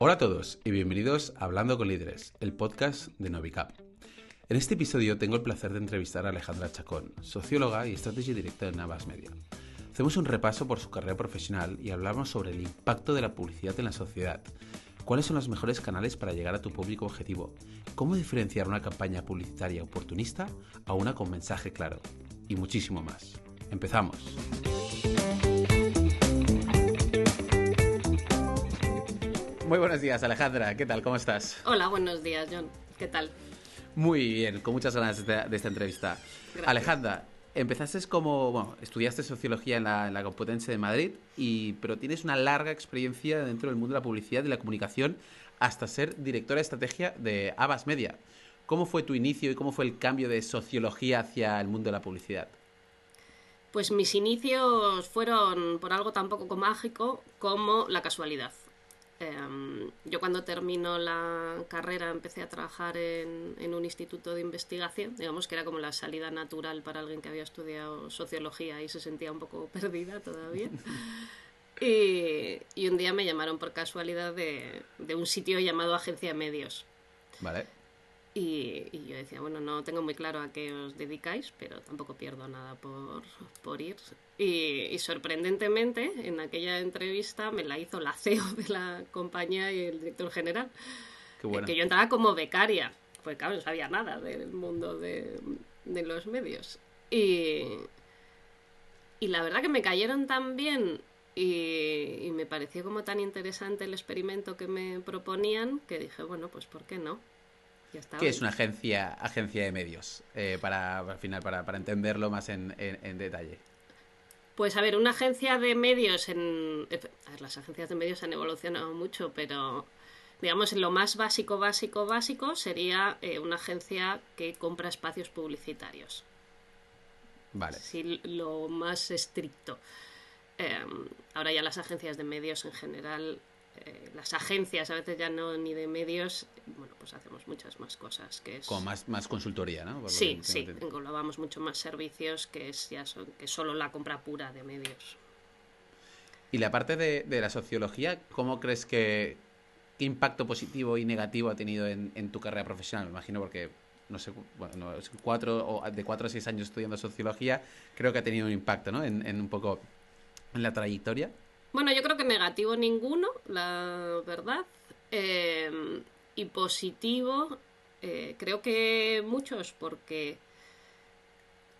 Hola a todos y bienvenidos a Hablando con Líderes, el podcast de Novicap. En este episodio tengo el placer de entrevistar a Alejandra Chacón, socióloga y Strategy Director de Navas Media. Hacemos un repaso por su carrera profesional y hablamos sobre el impacto de la publicidad en la sociedad, cuáles son los mejores canales para llegar a tu público objetivo, cómo diferenciar una campaña publicitaria oportunista a una con mensaje claro, y muchísimo más. Empezamos. Muy buenos días, Alejandra. ¿Qué tal? ¿Cómo estás? Hola, buenos días, John. ¿Qué tal? Muy bien, con muchas ganas de, esta entrevista. Alejandra, empezaste como, bueno, estudiaste sociología en la, en la, Complutense de Madrid, y, pero tienes una larga experiencia dentro del mundo de la publicidad y la comunicación hasta ser directora de estrategia de Abbas Media. ¿Cómo fue tu inicio y cómo fue el cambio de sociología hacia el mundo de la publicidad? Pues mis inicios fueron por algo tan poco mágico como la casualidad. Em, yo cuando termino la carrera empecé a trabajar en, un instituto de investigación, digamos que era como la salida natural para alguien que había estudiado sociología y se sentía un poco perdida todavía. Y, un día me llamaron por casualidad de, de, un sitio llamado Agencia de Medios. Vale. Y, yo decía, bueno, no tengo muy claro a qué os dedicáis, pero tampoco pierdo nada por, por ir. Y, sorprendentemente, en aquella entrevista me la hizo la CEO de la compañía y el director general. Qué bueno. Que yo entraba como becaria, pues claro, no sabía nada del mundo de, de los medios. Y, y la verdad que me cayeron tan bien y, y, me pareció como tan interesante el experimento que me proponían que dije, bueno, pues ¿por qué no? ¿Qué es una agencia, agencia de medios? Eh, para, al final, para, entenderlo más en, detalle. Pues a ver, una agencia de medios en. las agencias de medios han evolucionado mucho, pero digamos, lo más básico, básico, básico sería eh, una agencia que compra espacios publicitarios. Vale. Sí, lo más estricto. Em, ahora ya las agencias de medios en general eh, las agencias, a veces ya no ni de medios, bueno, pues hacemos muchas más cosas. que es... Como más, más consultoría, ¿no? sí, sí, englobamos mucho más servicios que, es ya son, que solo la compra pura de medios. Y la parte de, la sociología, ¿cómo crees que qué impacto positivo y negativo ha tenido en, tu carrera profesional? Me imagino porque no sé, bueno, cuatro, o de cuatro a seis años estudiando sociología, creo que ha tenido un impacto, ¿no? En, en un poco en la trayectoria. Bueno, yo creo que negativo ninguno, la verdad. Eh, y positivo, eh, creo que muchos, porque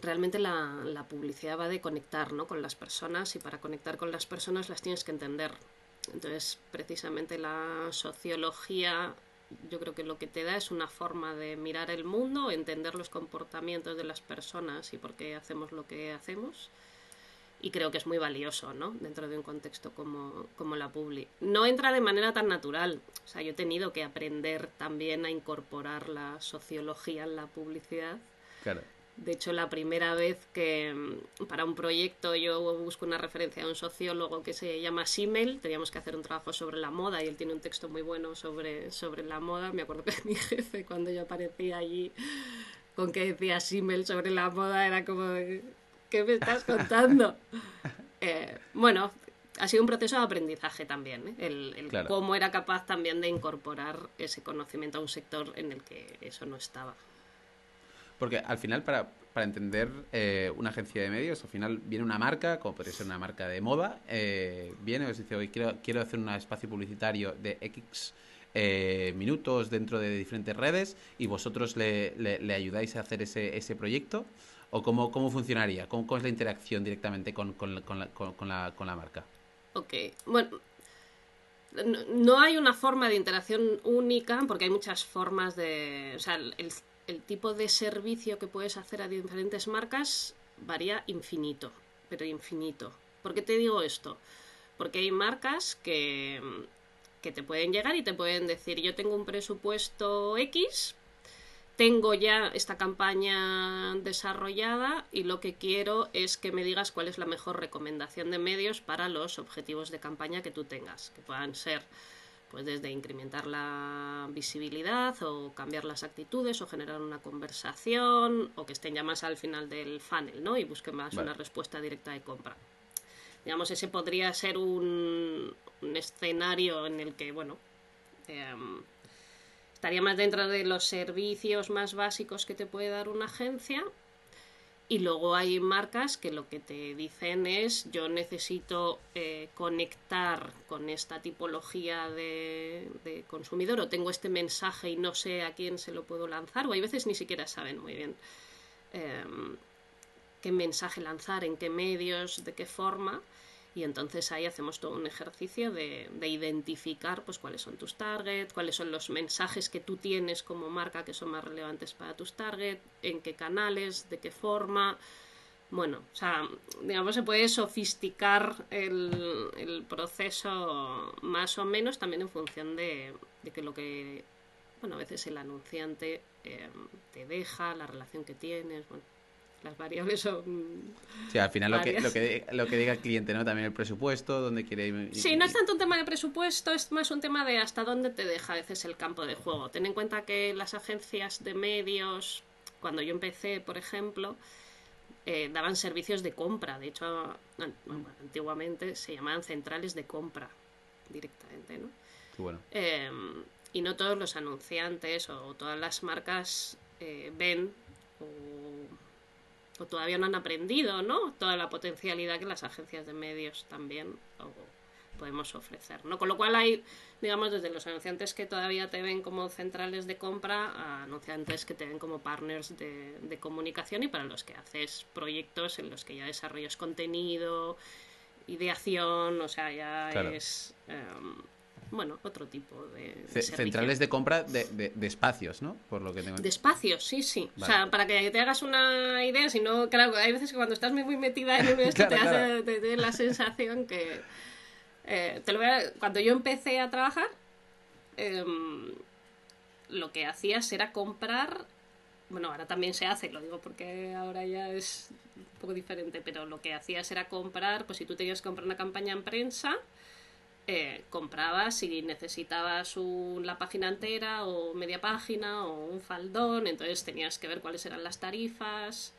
realmente la, la, publicidad va de conectar ¿no? con las personas y para conectar con las personas las tienes que entender. Entonces, precisamente la sociología yo creo que lo que te da es una forma de mirar el mundo, entender los comportamientos de las personas y por qué hacemos lo que hacemos y creo que es muy valioso, ¿no? Dentro de un contexto como, como la publi. No entra de manera tan natural. O sea, yo he tenido que aprender también a incorporar la sociología en la publicidad. Claro. De hecho, la primera vez que mm, para un proyecto yo busco una referencia a un sociólogo que se llama Simmel, teníamos que hacer un trabajo sobre la moda y él tiene un texto muy bueno sobre, sobre la moda. Me acuerdo que mi jefe, cuando yo aparecía allí con que decía Simmel sobre la moda, era como ¿Qué me estás contando? Eh, bueno, ha sido un proceso de aprendizaje también, ¿eh? el, cómo era capaz también de incorporar ese conocimiento a un sector en el que eso no estaba. Porque al final, para, para entender eh, una agencia de medios, al final viene una marca, como puede ser una marca de moda, viene y os dice, hoy quiero, quiero hacer un espacio publicitario de X minutos dentro de diferentes redes y vosotros le, le, ayudáis a hacer ese, ese proyecto. ¿O cómo, cómo funcionaría? ¿Cómo, es la interacción directamente con, con, con, la, con, la, marca? Ok, bueno, no, hay una forma de interacción única porque hay muchas formas de... O sea, el, el tipo de servicio que puedes hacer a diferentes marcas varía infinito, pero infinito. ¿Por qué te digo esto? Porque hay marcas que, que te pueden llegar y te pueden decir, yo tengo un presupuesto X, tengo ya esta campaña desarrollada y lo que quiero es que me digas cuál es la mejor recomendación de medios para los objetivos de campaña que tú tengas, que puedan ser pues desde incrementar la visibilidad o cambiar las actitudes o generar una conversación o que estén ya más al final del funnel, ¿no? Y busquen más una respuesta directa de compra. Digamos, ese podría ser un, un escenario en el que, bueno, Em, estaría más dentro de los servicios más básicos que te puede dar una agencia. Y luego hay marcas que lo que te dicen es yo necesito eh, conectar con esta tipología de, consumidor o tengo este mensaje y no sé a quién se lo puedo lanzar o hay veces ni siquiera saben muy bien em, qué mensaje lanzar, en qué medios, de qué forma y entonces ahí hacemos todo un ejercicio de, identificar pues cuáles son tus targets, cuáles son los mensajes que tú tienes como marca que son más relevantes para tus targets, en qué canales, de qué forma. Bueno, o sea, digamos, se puede sofisticar el, proceso más o menos también en función de, que lo que, bueno, a veces el anunciante eh, te deja, la relación que tienes, bueno, las variables son. Sí, al final lo que, lo que, lo, que, diga el cliente, ¿no? También el presupuesto, dónde quiere ir. Sí, no es tanto un tema de presupuesto, es más un tema de hasta dónde te deja a veces el campo de juego. Ten en cuenta que las agencias de medios, cuando yo empecé, por ejemplo, eh, daban servicios de compra. De hecho, antiguamente se llamaban centrales de compra directamente, ¿no? bueno. Em, y no todos los anunciantes o todas las marcas eh, ven o o todavía no han aprendido, ¿no? Toda la potencialidad que las agencias de medios también podemos ofrecer, ¿no? Con lo cual hay, digamos, desde los anunciantes que todavía te ven como centrales de compra a anunciantes que te ven como partners de, comunicación y para los que haces proyectos en los que ya desarrollas contenido, ideación, o sea, ya es... Em, bueno, otro tipo de, centrales de compra de, espacios, ¿no? Por lo que tengo De espacios, sí, sí. O sea, para que te hagas una idea, si no, claro, hay veces que cuando estás muy, metida en esto te, Hace, la sensación que... Eh, te lo voy a, cuando yo empecé a trabajar, em, lo que hacías era comprar bueno, ahora también se hace, lo digo porque ahora ya es un poco diferente, pero lo que hacías era comprar, pues si tú tenías que comprar una campaña en prensa, eh, comprabas si necesitabas la página entera o media página o un faldón, entonces tenías que ver cuáles eran las tarifas,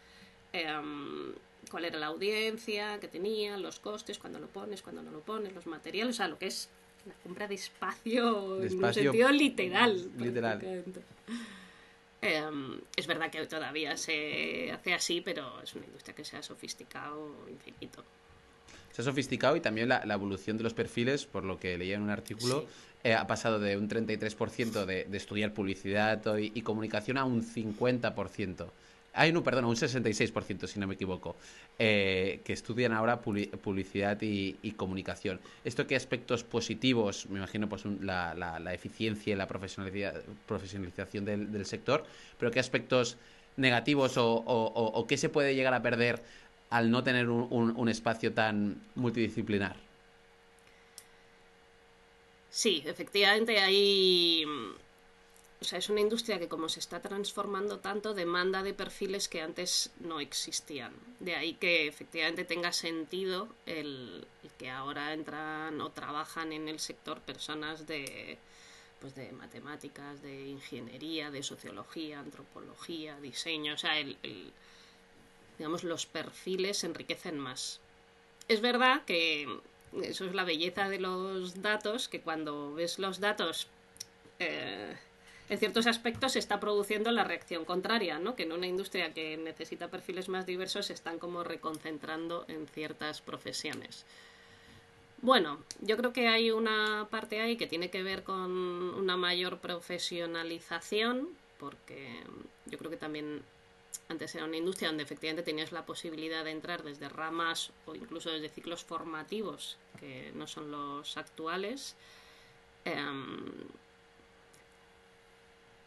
em, cuál era la audiencia que tenía, los costes, cuando lo pones, cuando no lo pones, los materiales, o sea, lo que es la compra de espacio, en un sentido literal. Literal. Em, es verdad que todavía se hace así, pero es una industria que se ha sofisticado infinito se ha sofisticado y también la, evolución de los perfiles, por lo que leía en un artículo, eh, ha pasado de un 33% de, de, estudiar publicidad y, comunicación a un 50%. Hay no, perdón, un 66%, si no me equivoco, eh, que estudian ahora publicidad y, comunicación. ¿Esto qué aspectos positivos? Me imagino pues la, la, eficiencia y la profesionalización del, sector, pero ¿qué aspectos negativos o, o, qué se puede llegar a perder al no tener un, espacio tan multidisciplinar. Sí, efectivamente hay... O sea, es una industria que como se está transformando tanto, demanda de perfiles que antes no existían. De ahí que efectivamente tenga sentido el, que ahora entran o trabajan en el sector personas de, pues de matemáticas, de ingeniería, de sociología, antropología, diseño. O sea, el digamos, los perfiles se enriquecen más. Es verdad que eso es la belleza de los datos, que cuando ves los datos, eh, en ciertos aspectos se está produciendo la reacción contraria, ¿no? que en una industria que necesita perfiles más diversos se están como reconcentrando en ciertas profesiones. Bueno, yo creo que hay una parte ahí que tiene que ver con una mayor profesionalización, porque yo creo que también antes era una industria donde efectivamente tenías la posibilidad de entrar desde ramas o incluso desde ciclos formativos que no son los actuales. Em,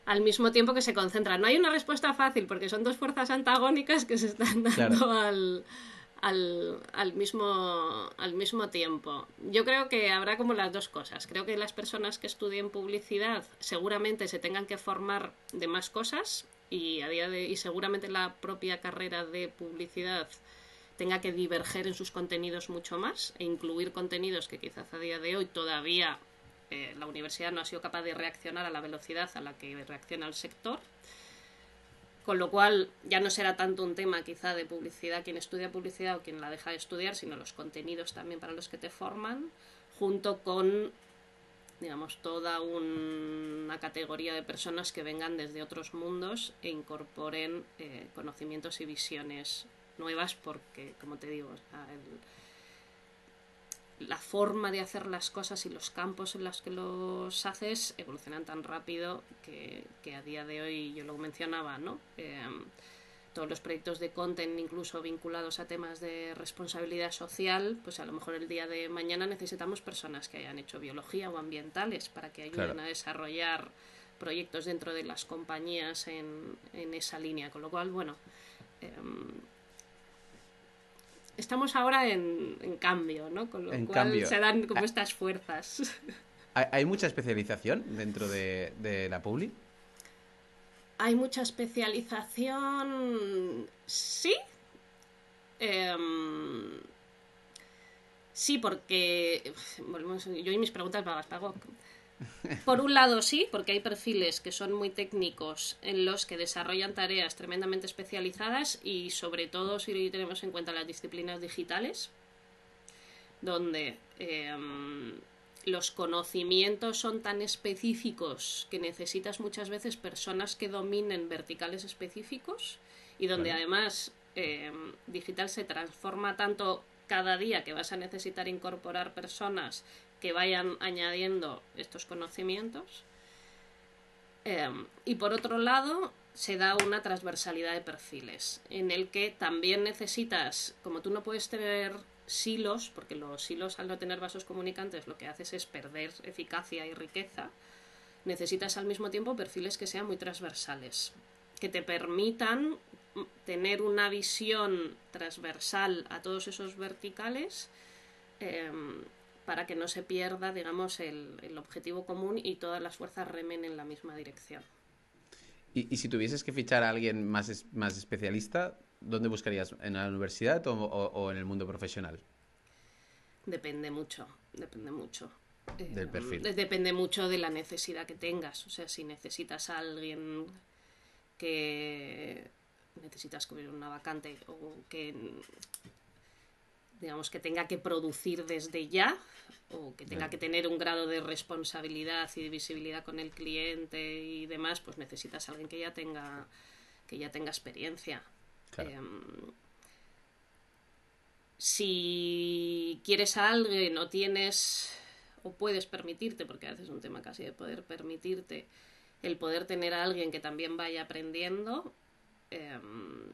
al mismo tiempo que se concentran. No hay una respuesta fácil porque son dos fuerzas antagónicas que se están dando al, al, al, mismo, al mismo tiempo. Yo creo que habrá como las dos cosas. Creo que las personas que estudien publicidad seguramente se tengan que formar de más cosas y a día de y seguramente la propia carrera de publicidad tenga que diverger en sus contenidos mucho más e incluir contenidos que quizás a día de hoy todavía eh, la universidad no ha sido capaz de reaccionar a la velocidad a la que reacciona el sector. Con lo cual ya no será tanto un tema quizá de publicidad quien estudia publicidad o quien la deja de estudiar, sino los contenidos también para los que te forman, junto con digamos, toda una categoría de personas que vengan desde otros mundos e incorporen eh, conocimientos y visiones nuevas porque, como te digo, la forma de hacer las cosas y los campos en los que los haces evolucionan tan rápido que, a día de hoy, yo lo mencionaba, ¿no? Em, todos los proyectos de content, incluso vinculados a temas de responsabilidad social, pues a lo mejor el día de mañana necesitamos personas que hayan hecho biología o ambientales para que ayuden a desarrollar proyectos dentro de las compañías en, esa línea. Con lo cual, bueno, em, estamos ahora en, cambio, ¿no? Con lo cual se dan como estas fuerzas. ¿Hay mucha especialización dentro de, de la Publi? ¿Hay mucha especialización? Sí. Em, sí, porque. yo y mis preguntas vagas, pago. Por un lado, sí, porque hay perfiles que son muy técnicos en los que desarrollan tareas tremendamente especializadas y, sobre todo, si tenemos en cuenta las disciplinas digitales, donde em, los conocimientos son tan específicos que necesitas muchas veces personas que dominen verticales específicos y donde además em, digital se transforma tanto cada día que vas a necesitar incorporar personas que vayan añadiendo estos conocimientos. Em, y por otro lado, se da una transversalidad de perfiles, en el que también necesitas, como tú no puedes tener silos, porque los silos al no tener vasos comunicantes lo que haces es perder eficacia y riqueza, necesitas al mismo tiempo perfiles que sean muy transversales, que te permitan tener una visión transversal a todos esos verticales em, para que no se pierda, digamos, el, objetivo común y todas las fuerzas remen en la misma dirección. Y, si tuvieses que fichar a alguien más, más especialista, ¿Dónde buscarías? ¿En la universidad o, en el mundo profesional? Depende mucho, depende mucho. Del eh, perfil. depende mucho de la necesidad que tengas. O sea, si necesitas a alguien que necesitas cubrir una vacante o que digamos que tenga que producir desde ya o que tenga que tener un grado de responsabilidad y de visibilidad con el cliente y demás, pues necesitas a alguien que ya tenga que ya tenga experiencia. Em, si quieres a alguien o tienes o puedes permitirte, porque a veces es un tema casi de poder permitirte, el poder tener a alguien que también vaya aprendiendo, em,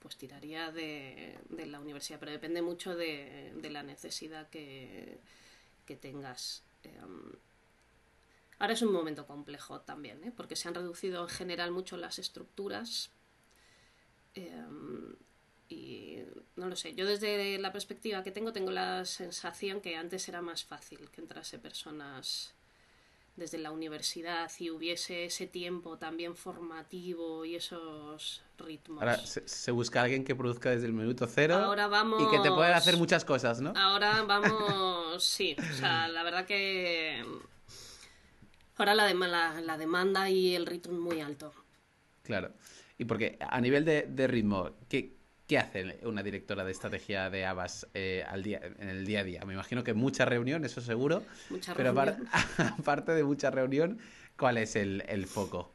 pues tiraría de, la universidad, pero depende mucho de, la necesidad que, tengas. Em, ahora es un momento complejo también, ¿eh? porque se han reducido en general mucho las estructuras, Em, y no lo sé, yo desde la perspectiva que tengo tengo la sensación que antes era más fácil que entrase personas desde la universidad y hubiese ese tiempo también formativo y esos ritmos. Ahora se, busca alguien que produzca desde el minuto cero ahora vamos, y que te pueda hacer muchas cosas, ¿no? Ahora vamos, sí, o sea, la verdad que ahora la, la, la demanda y el ritmo es muy alto. Claro. Y porque a nivel de, ritmo, ¿qué, ¿qué, hace una directora de estrategia de Abbas eh, al día, en el día a día? Me imagino que mucha reunión, eso seguro. Mucha pero aparte de mucha reunión, ¿cuál es el, foco?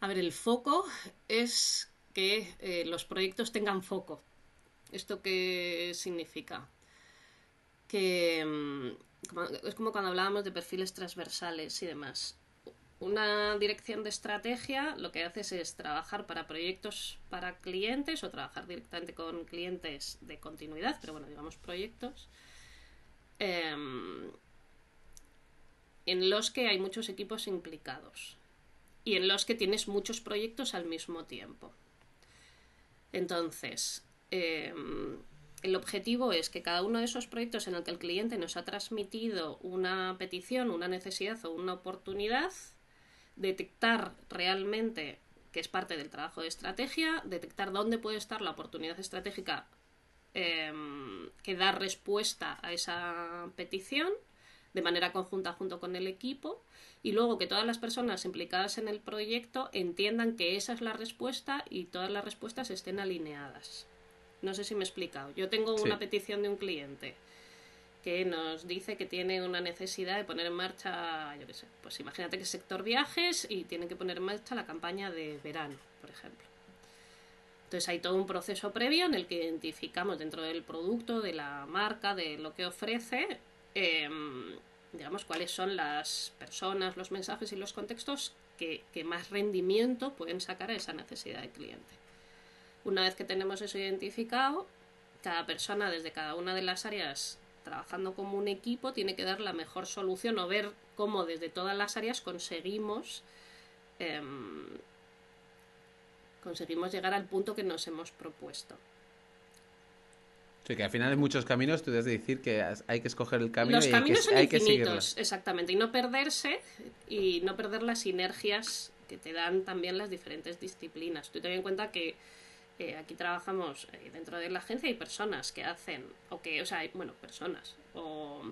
A ver, el foco es que eh, los proyectos tengan foco. ¿Esto qué significa? Que mm, es como cuando hablábamos de perfiles transversales y demás. Una dirección de estrategia lo que haces es trabajar para proyectos para clientes o trabajar directamente con clientes de continuidad, pero bueno, digamos proyectos, em, en los que hay muchos equipos implicados y en los que tienes muchos proyectos al mismo tiempo. Entonces, em, el objetivo es que cada uno de esos proyectos en el que el cliente nos ha transmitido una petición, una necesidad o una oportunidad, detectar realmente que es parte del trabajo de estrategia, detectar dónde puede estar la oportunidad estratégica em, que da respuesta a esa petición de manera conjunta junto con el equipo y luego que todas las personas implicadas en el proyecto entiendan que esa es la respuesta y todas las respuestas estén alineadas. No sé si me he explicado. Yo tengo una petición de un cliente que nos dice que tiene una necesidad de poner en marcha, yo qué sé, pues imagínate que sector viajes y tienen que poner en marcha la campaña de verano, por ejemplo. Entonces hay todo un proceso previo en el que identificamos dentro del producto, de la marca, de lo que ofrece, em, digamos, cuáles son las personas, los mensajes y los contextos que, que más rendimiento pueden sacar a esa necesidad de cliente. Una vez que tenemos eso identificado, cada persona desde cada una de las áreas trabajando como un equipo tiene que dar la mejor solución o ver cómo desde todas las áreas conseguimos em, conseguimos llegar al punto que nos hemos propuesto. Sí, que al final hay muchos caminos, tú debes decir que hay que escoger el camino Los y caminos hay que, son hay infinitos, exactamente, y no perderse y no perder las sinergias que te dan también las diferentes disciplinas. Tú ten en cuenta que aquí trabajamos eh, dentro de la agencia hay personas que hacen, o que, o sea, bueno, personas, o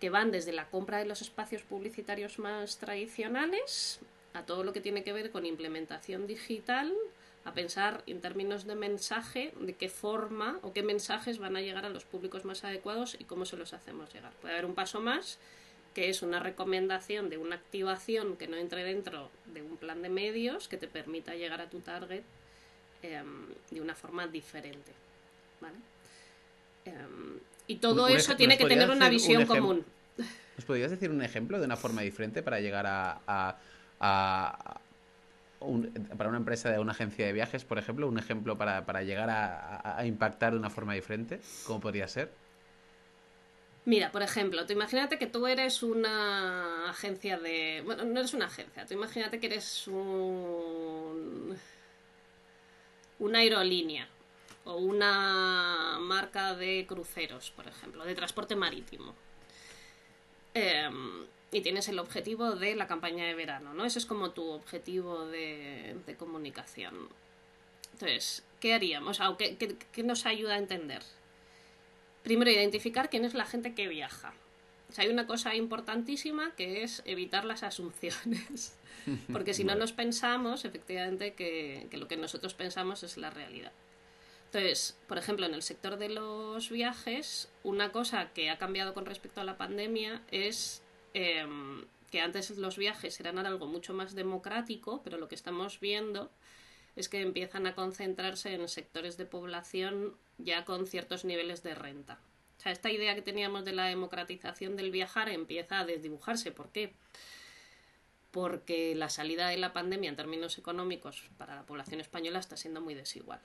que van desde la compra de los espacios publicitarios más tradicionales a todo lo que tiene que ver con implementación digital, a pensar en términos de mensaje, de qué forma o qué mensajes van a llegar a los públicos más adecuados y cómo se los hacemos llegar. Puede haber un paso más, que es una recomendación de una activación que no entre dentro de un plan de medios que te permita llegar a tu target Em, de una forma diferente. ¿vale? Em, y todo eso tiene que tener una visión común. ¿Nos podrías decir un ejemplo de una forma diferente para llegar a, a, para una empresa de una agencia de viajes, por ejemplo, un ejemplo para, para llegar a, a, impactar de una forma diferente? ¿Cómo podría ser? Mira, por ejemplo, tú imagínate que tú eres una agencia de... Bueno, no eres una agencia, tú imagínate que eres un una aerolínea o una marca de cruceros, por ejemplo, de transporte marítimo. Em, y tienes el objetivo de la campaña de verano, ¿no? Ese es como tu objetivo de, comunicación. Entonces, ¿qué haríamos? O ¿qué, qué, nos ayuda a entender? Primero, identificar quién es la gente que viaja. O sea, hay una cosa importantísima que es evitar las asunciones. Porque si no nos pensamos, efectivamente, que, lo que nosotros pensamos es la realidad. Entonces, por ejemplo, en el sector de los viajes, una cosa que ha cambiado con respecto a la pandemia es em, que antes los viajes eran algo mucho más democrático, pero lo que estamos viendo es que empiezan a concentrarse en sectores de población ya con ciertos niveles de renta. Sea, esta idea que teníamos de la democratización del viajar empieza a desdibujarse. ¿Por qué? porque la salida de la pandemia en términos económicos para la población española está siendo muy desigual.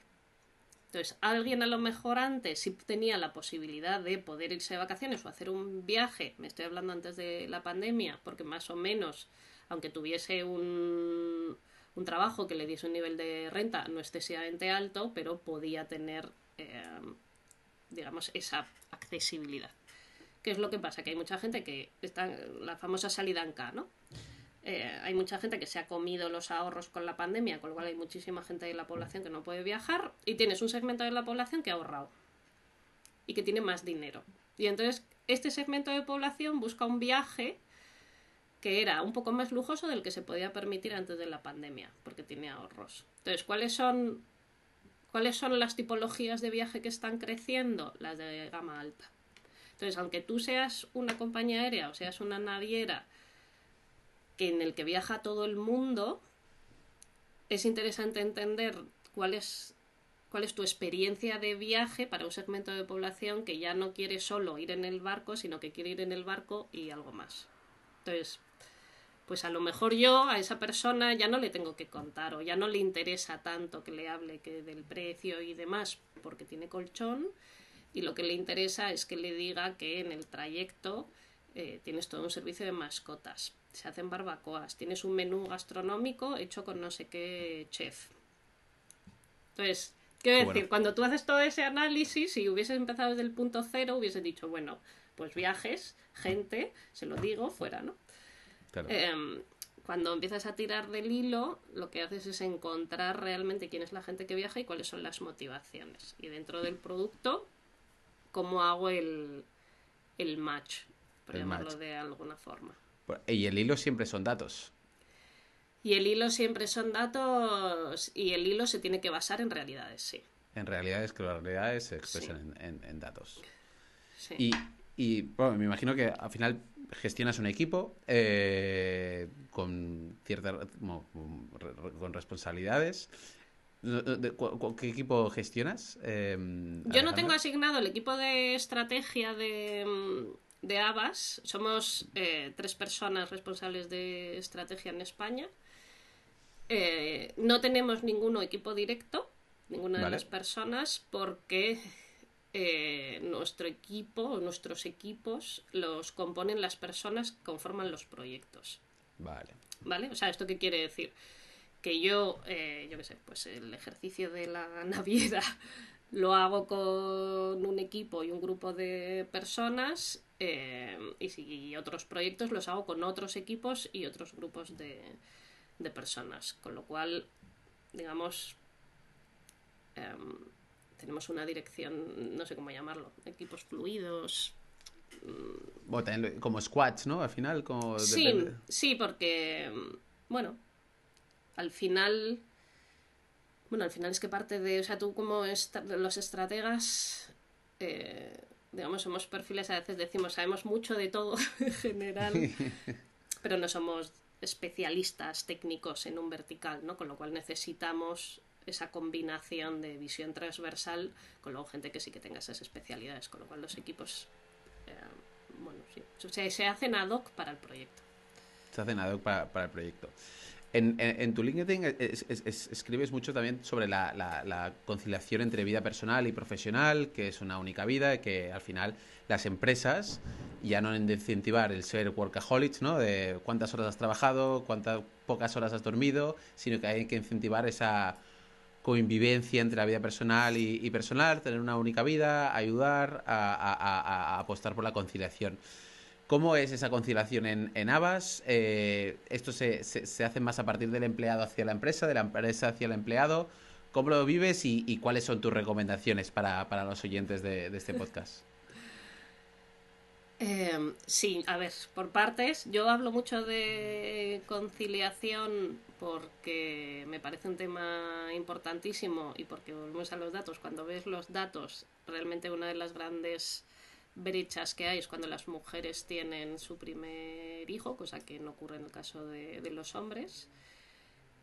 Entonces, alguien a lo mejor antes sí tenía la posibilidad de poder irse de vacaciones o hacer un viaje, me estoy hablando antes de la pandemia, porque más o menos, aunque tuviese un, un trabajo que le diese un nivel de renta no excesivamente alto, pero podía tener, eh, digamos, esa accesibilidad. ¿Qué es lo que pasa? Que hay mucha gente que está la famosa salida en K, ¿no? Eh, hay mucha gente que se ha comido los ahorros con la pandemia, con lo cual hay muchísima gente de la población que no puede viajar y tienes un segmento de la población que ha ahorrado y que tiene más dinero. Y entonces este segmento de población busca un viaje que era un poco más lujoso del que se podía permitir antes de la pandemia, porque tiene ahorros. Entonces, ¿cuáles son, ¿cuáles son las tipologías de viaje que están creciendo? Las de gama alta. Entonces, aunque tú seas una compañía aérea o seas una naviera que en el que viaja todo el mundo, es interesante entender cuál es, cuál es tu experiencia de viaje para un segmento de población que ya no quiere solo ir en el barco, sino que quiere ir en el barco y algo más. Entonces, pues a lo mejor yo a esa persona ya no le tengo que contar o ya no le interesa tanto que le hable que del precio y demás porque tiene colchón y lo que le interesa es que le diga que en el trayecto eh, tienes todo un servicio de mascotas se hacen barbacoas, tienes un menú gastronómico hecho con no sé qué chef. Entonces, quiero decir, cuando tú haces todo ese análisis, si hubieses empezado desde el punto cero, hubieses dicho, bueno, pues viajes, gente, se lo digo, fuera, ¿no? Em, cuando empiezas a tirar del hilo, lo que haces es encontrar realmente quién es la gente que viaja y cuáles son las motivaciones. Y dentro del producto, cómo hago el, el match, por llamarlo de alguna forma. Y el hilo siempre son datos. Y el hilo siempre son datos y el hilo se tiene que basar en realidades, sí. En realidades que las realidades se expresan en, datos. Y, y bueno, me imagino que al final gestionas un equipo eh, con cierta con responsabilidades. ¿Qué equipo gestionas? Em, Yo no tengo asignado el equipo de estrategia de, de Abas. Somos eh, tres personas responsables de estrategia en España. Eh, no tenemos ninguno equipo directo, ninguna de las personas, porque eh, nuestro equipo, nuestros equipos, los componen las personas que conforman los proyectos. Vale. ¿Vale? O sea, ¿esto qué quiere decir? Que yo, eh, yo qué sé, pues el ejercicio de la naviera lo hago con un equipo y un grupo de personas eh, y, si, otros proyectos los hago con otros equipos y otros grupos de, de personas. Con lo cual, digamos, em, tenemos una dirección, no sé cómo llamarlo, equipos fluidos. Mm. como squads, ¿no? Al final, como... Sí, sí, porque, bueno, al final... Bueno, al final es que parte de, o sea, tú como los estrategas, eh, digamos, somos perfiles, a veces decimos, sabemos mucho de todo en general, pero no somos especialistas técnicos en un vertical, ¿no? Con lo cual necesitamos esa combinación de visión transversal con luego gente que sí que tenga esas especialidades, con lo cual los equipos, eh, bueno, sí, se hacen ad hoc para el proyecto. Se hacen ad hoc para, el proyecto. En, tu LinkedIn escribes mucho también sobre la, conciliación entre vida personal y profesional, que es una única vida, que al final las empresas ya no han de incentivar el ser workaholics, ¿no? De cuántas horas has trabajado, cuántas pocas horas has dormido, sino que hay que incentivar esa convivencia entre la vida personal y, personal, tener una única vida, ayudar a, apostar por la conciliación. ¿Cómo es esa conciliación en, en Abas? Eh, ¿Esto se, se, hace más a partir del empleado hacia la empresa, de la empresa hacia el empleado? ¿Cómo lo vives y, cuáles son tus recomendaciones para, los oyentes de este podcast? Em, sí, a ver, por partes. Yo hablo mucho de conciliación porque me parece un tema importantísimo y porque volvemos a los datos. Cuando ves los datos, realmente una de las grandes brechas que hay es cuando las mujeres tienen su primer hijo, cosa que no ocurre en el caso de, de los hombres.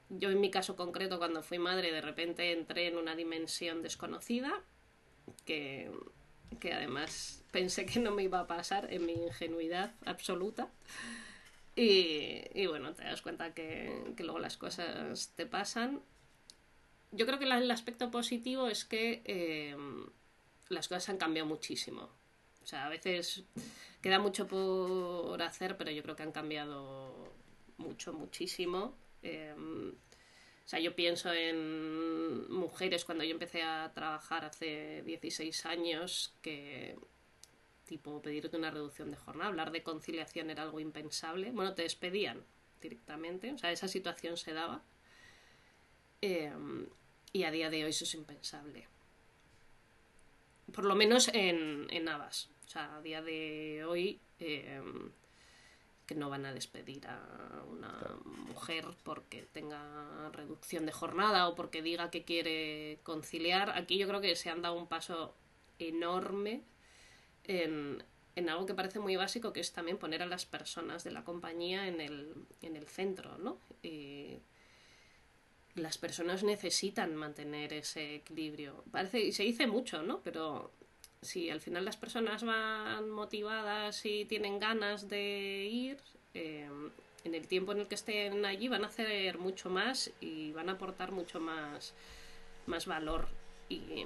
Yo en mi caso concreto, cuando fui madre, de repente entré en una dimensión desconocida que que además pensé que no me iba a pasar en mi ingenuidad absoluta. Y, bueno, te das cuenta que, luego las cosas te pasan. Yo creo que el aspecto positivo es que eh, las cosas han cambiado muchísimo. O sea, a veces queda mucho por hacer, pero yo creo que han cambiado mucho, muchísimo. Eh, o sea, yo pienso en mujeres cuando yo empecé a trabajar hace 16 años que tipo pedirte una reducción de jornada, hablar de conciliación era algo impensable. Bueno, te despedían directamente, o sea, esa situación se daba. Em, y a día de hoy eso es impensable. Por lo menos en, en Navas. O sea, a día de hoy em, que no van a despedir a una mujer porque tenga reducción de jornada o porque diga que quiere conciliar. Aquí yo creo que se han dado un paso enorme en, algo que parece muy básico, que es también poner a las personas de la compañía en el, en el centro, ¿no? Y las personas necesitan mantener ese equilibrio. Parece, y se dice mucho, ¿no? Pero si al final las personas van motivadas y tienen ganas de ir, eh, en el tiempo en el que estén allí van a hacer mucho más y van a aportar mucho más, más valor. Y,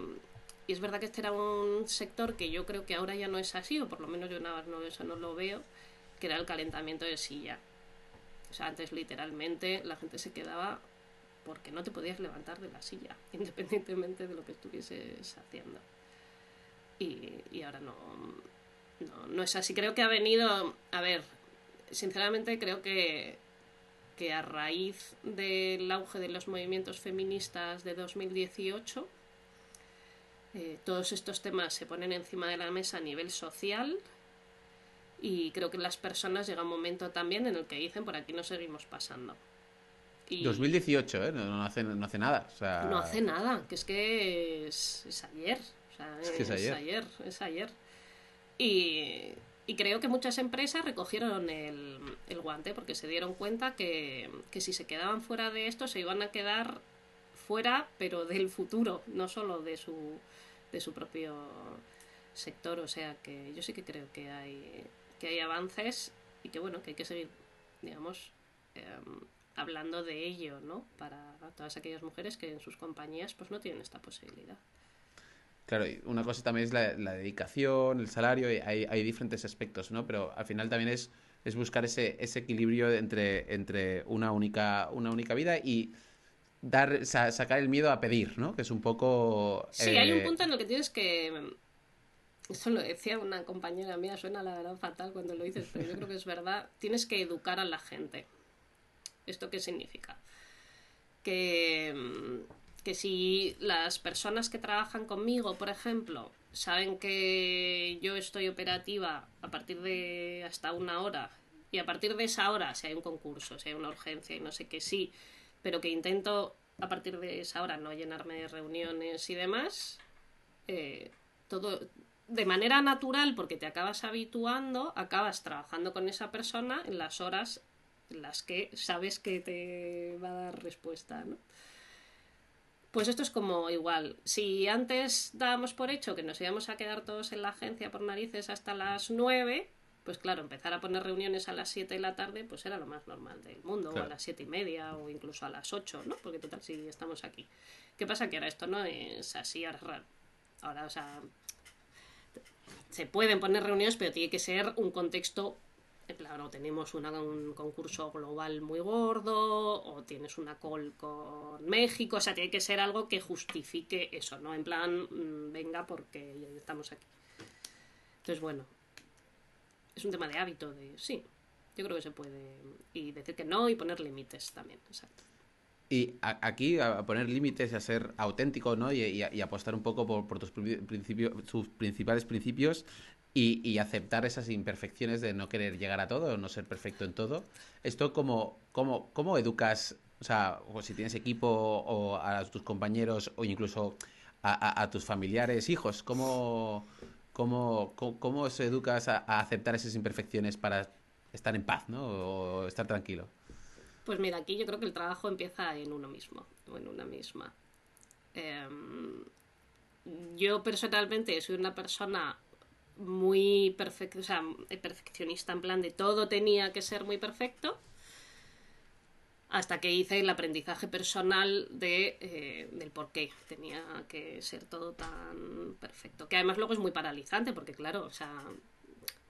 es verdad que este era un sector que yo creo que ahora ya no es así, o por lo menos yo nada no, eso no lo veo, que era el calentamiento de silla. O sea, antes literalmente la gente se quedaba porque no te podías levantar de la silla, independientemente de lo que estuvieses haciendo y, ahora no, no, es así. Creo que ha venido, a ver, sinceramente creo que, que a raíz del auge de los movimientos feministas de 2018, eh, todos estos temas se ponen encima de la mesa a nivel social y creo que las personas llega un momento también en el que dicen por aquí no seguimos pasando. Y 2018, ¿eh? No, hace, no hace nada. No hace nada, que es que es ayer es, ayer. es ayer. Y, creo que muchas empresas recogieron el, guante porque se dieron cuenta que, que, si se quedaban fuera de esto se iban a quedar fuera, pero del futuro, no solo de su, de su propio sector. O sea que yo sí que creo que hay, que hay avances y que bueno, que hay que seguir, digamos, em, hablando de ello, ¿no? Para todas aquellas mujeres que en sus compañías pues no tienen esta posibilidad. Claro, una cosa también es la, dedicación, el salario, hay, hay, diferentes aspectos, ¿no? Pero al final también es, es buscar ese, ese equilibrio entre, entre una, única, una única vida y dar sacar el miedo a pedir, ¿no? Que es un poco... Sí, hay un eh, punto en el que tienes que... Eso lo decía una compañera mía, suena la verdad fatal cuando lo dices, pero yo creo que es verdad. Tienes que educar a la gente. ¿Esto qué significa? Que que si las personas que trabajan conmigo, por ejemplo, saben que yo estoy operativa a partir de hasta una hora y a partir de esa hora, si hay un concurso, si hay una urgencia y no sé qué, sí, pero que intento a partir de esa hora no llenarme de reuniones y demás, eh, todo de manera natural, porque te acabas habituando, acabas trabajando con esa persona en las horas en las que sabes que te va a dar respuesta, ¿no? Pues esto es como igual. Si antes dábamos por hecho que nos íbamos a quedar todos en la agencia por narices hasta las 9, pues claro, empezar a poner reuniones a las 7 de la tarde, pues era lo más normal del mundo, o a las siete y media, o incluso a las 8, ¿no? Porque total, si estamos aquí. ¿Qué pasa? Que ahora esto no es así, ahora es raro. Ahora, o sea, se pueden poner reuniones, pero tiene que ser un contexto claro, tenemos un concurso global muy gordo o tienes una call con México, o sea, tiene que ser algo que justifique eso, ¿no? En plan, mm, venga porque estamos aquí. Entonces, bueno, es un tema de hábito, de sí, yo creo que se puede, y decir que no y poner límites también, exacto. Y aquí a poner límites y a ser auténtico, ¿no? Y, apostar un poco por, por tus principios, tus principales principios y, aceptar esas imperfecciones de no querer llegar a todo o no ser perfecto en todo. Esto, ¿cómo, cómo, cómo educas, o sea, o si tienes equipo o a tus compañeros o incluso a, tus familiares, hijos, ¿cómo, cómo, cómo, os educas a, aceptar esas imperfecciones para estar en paz, ¿no? O estar tranquilo. Pues mira, aquí yo creo que el trabajo empieza en uno mismo o en una misma. Em, yo personalmente soy una persona muy perfecto, o sea, perfeccionista en plan de todo tenía que ser muy perfecto, hasta que hice el aprendizaje personal de, eh, del por qué tenía que ser todo tan perfecto. Que además luego es muy paralizante, porque claro, o sea,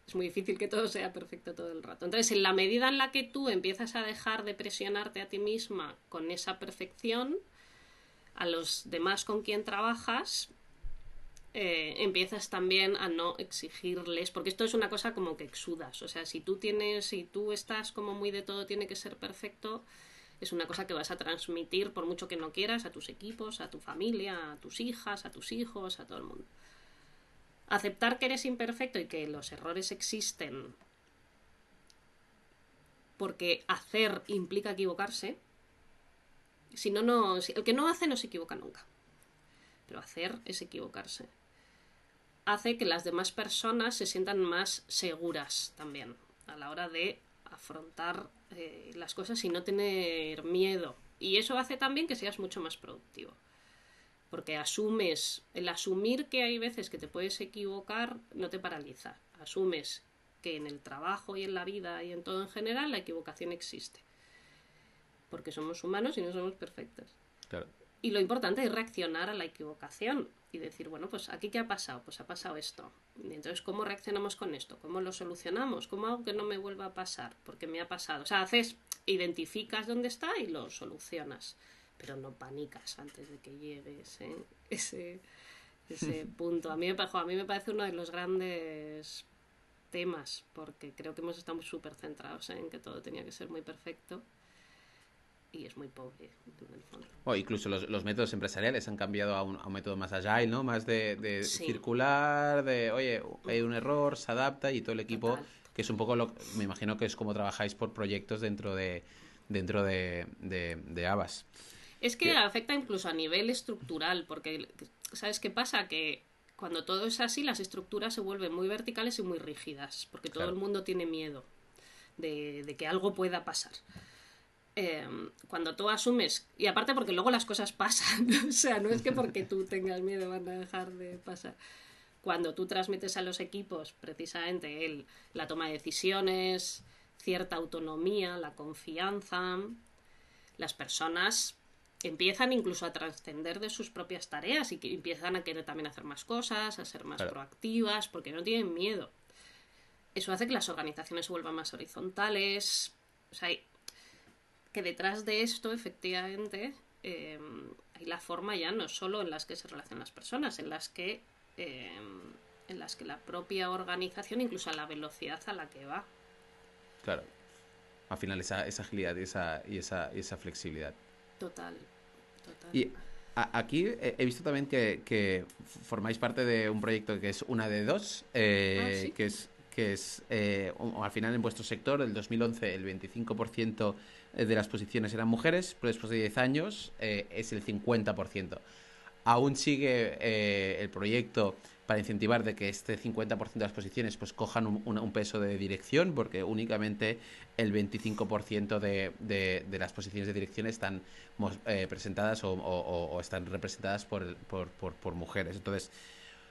es muy difícil que todo sea perfecto todo el rato. Entonces, en la medida en la que tú empiezas a dejar de presionarte a ti misma con esa perfección, a los demás con quien trabajas, eh, empiezas también a no exigirles, porque esto es una cosa como que exudas, o sea, si tú tienes, si tú estás como muy de todo tiene que ser perfecto, es una cosa que vas a transmitir por mucho que no quieras a tus equipos, a tu familia, a tus hijas, a tus hijos, a todo el mundo. Aceptar que eres imperfecto y que los errores existen, porque hacer implica equivocarse, si no, no, el que no hace no se equivoca nunca, pero hacer es equivocarse hace que las demás personas se sientan más seguras también a la hora de afrontar eh, las cosas y no tener miedo. Y eso hace también que seas mucho más productivo. Porque asumes, el asumir que hay veces que te puedes equivocar no te paraliza. Asumes que en el trabajo y en la vida y en todo en general la equivocación existe. Porque somos humanos y no somos perfectos. Y lo importante es reaccionar a la equivocación y decir, bueno, pues aquí qué ha pasado, pues ha pasado esto. Y entonces, ¿cómo reaccionamos con esto? ¿Cómo lo solucionamos? ¿Cómo hago que no me vuelva a pasar? Porque me ha pasado. O sea, haces, identificas dónde está y lo solucionas. Pero no panicas antes de que llegue ese, ese, punto. A mí, me, a mí me parece uno de los grandes temas, porque creo que hemos estado súper centrados en que todo tenía que ser muy perfecto y es muy pobre en el fondo. O incluso los, métodos empresariales han cambiado a un, método más agile, ¿no? Más de, circular, de, oye, hay un error, se adapta y todo el equipo, que es un poco lo me imagino que es como trabajáis por proyectos dentro de dentro de, de, Es que afecta incluso a nivel estructural, porque ¿sabes qué pasa? Que Cuando todo es así, las estructuras se vuelven muy verticales y muy rígidas, porque todo el mundo tiene miedo de, que algo pueda pasar. Em, cuando tú asumes, y aparte porque luego las cosas pasan, o sea, no es que porque tú tengas miedo van a dejar de pasar. Cuando tú transmites a los equipos precisamente el, la toma de decisiones, cierta autonomía, la confianza, las personas empiezan incluso a trascender de sus propias tareas y que empiezan a querer también hacer más cosas, a ser más proactivas, porque no tienen miedo. Eso hace que las organizaciones se vuelvan más horizontales. O sea, que detrás de esto, efectivamente, em, hay la forma ya no solo en las que se relacionan las personas, en las que em, en las que la propia organización, incluso a la velocidad a la que va. Claro. Al final esa, esa agilidad y esa, y esa, y esa flexibilidad. Total, total. Y aquí he visto también que, formáis parte de un proyecto que es una de dos, eh, ah, que es que es eh, al final en vuestro sector, el 2011 el 25% de las posiciones eran mujeres, pero después de 10 años eh, es el 50%. Aún sigue el proyecto para incentivar de que este 50% de las posiciones pues cojan un, peso de dirección, porque únicamente el 25% de, de, las posiciones de dirección están eh, presentadas o, están representadas por, por, por, mujeres. Entonces,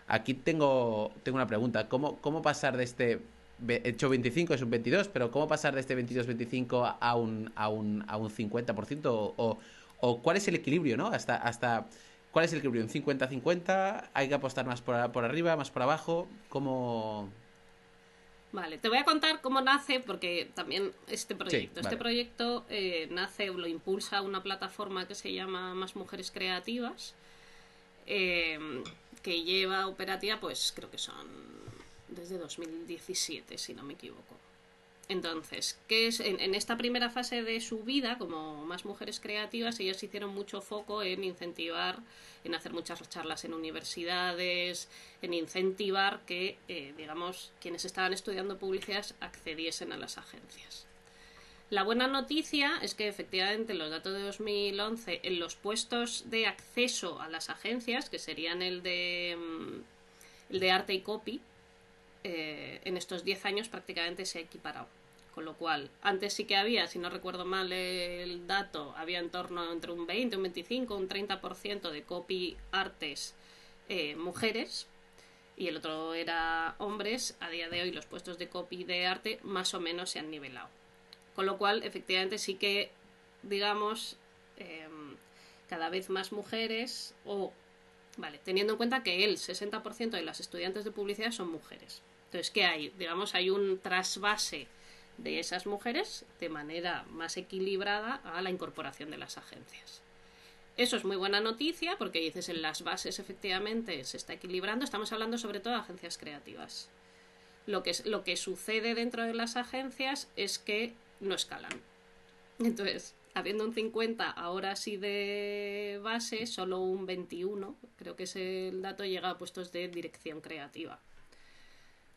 aquí tengo, tengo una pregunta. ¿Cómo, ¿Cómo pasar de este hecho 25 es un 22, pero ¿cómo pasar de este 22-25 a un, a un, a un 50%? O, o, cuál es el equilibrio, ¿no? Hasta, hasta ¿Cuál es el equilibrio? ¿Un 50-50? ¿Hay que apostar más por, por, arriba, más por abajo? ¿Cómo...? Vale, te voy a contar cómo nace, porque también este proyecto. Este proyecto eh, nace, lo impulsa una plataforma que se llama Más Mujeres Creativas, eh, que lleva operativa, pues creo que son desde 2017, si no me equivoco. Entonces, ¿qué es? En, esta primera fase de su vida, como más mujeres creativas, ellas hicieron mucho foco en incentivar, en hacer muchas charlas en universidades, en incentivar que, eh, digamos, quienes estaban estudiando publicidad accediesen a las agencias. La buena noticia es que efectivamente los datos de 2011 en los puestos de acceso a las agencias, que serían el de, mm, el de arte y copy, eh, en estos 10 años prácticamente se ha equiparado. Con lo cual, antes sí que había, si no recuerdo mal el dato, había en torno entre un 20, un 25, un 30% de copy artes eh, mujeres y el otro era hombres. A día de hoy los puestos de copy de arte más o menos se han nivelado. Con lo cual, efectivamente, sí que, digamos, em, cada vez más mujeres o, vale, teniendo en cuenta que el 60% de las estudiantes de publicidad son mujeres. Entonces, ¿qué hay? Digamos, hay un trasvase de esas mujeres de manera más equilibrada a la incorporación de las agencias. Eso es muy buena noticia porque dices en las bases efectivamente se está equilibrando. Estamos hablando sobre todo de agencias creativas. Lo que, lo que sucede dentro de las agencias es que no escalan. Entonces, habiendo un 50 ahora sí de base, solo un 21, creo que es el dato, llega a puestos de dirección creativa.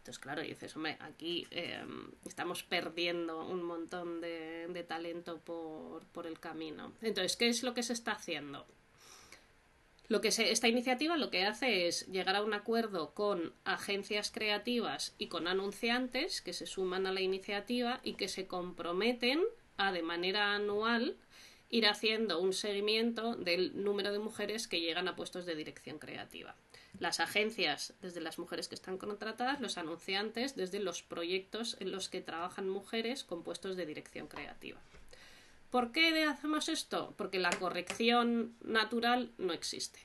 Entonces, claro, dices, hombre, aquí em, estamos perdiendo un montón de, talento por, el camino. Entonces, ¿qué es lo que se está haciendo? Lo que esta iniciativa lo que hace es llegar a un acuerdo con agencias creativas y con anunciantes que se suman a la iniciativa y que se comprometen a de manera anual ir haciendo un seguimiento del número de mujeres que llegan a puestos de dirección creativa las agencias desde las mujeres que están contratadas, los anunciantes desde los proyectos en los que trabajan mujeres con puestos de dirección creativa. ¿Por qué hacemos esto? Porque la corrección natural no existe.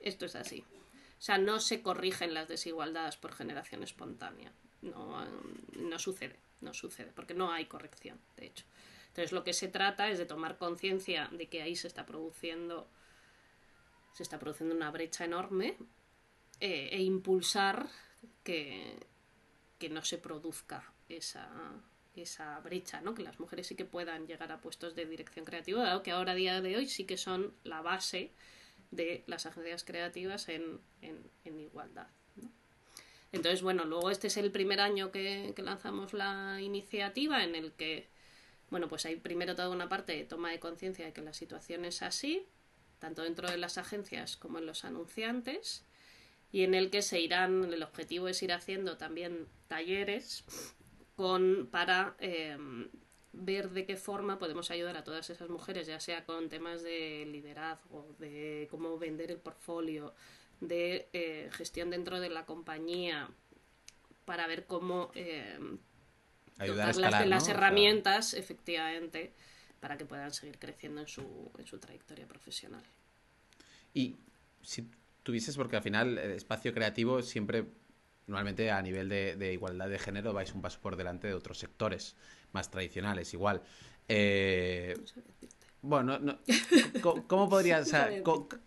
Esto es así. O sea, no se corrigen las desigualdades por generación espontánea. No, no sucede, no sucede, porque no hay corrección, de hecho. Entonces lo que se trata es de tomar conciencia de que ahí se está produciendo se está produciendo una brecha enorme eh, e impulsar que, que, no se produzca esa, esa brecha, ¿no? que las mujeres sí que puedan llegar a puestos de dirección creativa, dado que ahora a día de hoy sí que son la base de las agencias creativas en, en, igualdad. Entonces, bueno, luego este es el primer año que, que, lanzamos la iniciativa en el que, bueno, pues hay primero toda una parte de toma de conciencia de que la situación es así, tanto dentro de las agencias como en los anunciantes. y en el que se irán, el objetivo es ir haciendo también talleres con, para eh, ver de qué forma podemos ayudar a todas esas mujeres, ya sea con temas de liderazgo, de cómo vender el portfolio, de eh, gestión dentro de la compañía, para ver cómo eh, Ayudar de las herramientas, efectivamente, para que puedan seguir creciendo en su, en su trayectoria profesional. Y si tuvieses, porque al final el espacio creativo siempre, normalmente a nivel de, igualdad de género, vais un paso por delante de otros sectores más tradicionales, igual. Eh, bueno, ¿cómo, podría,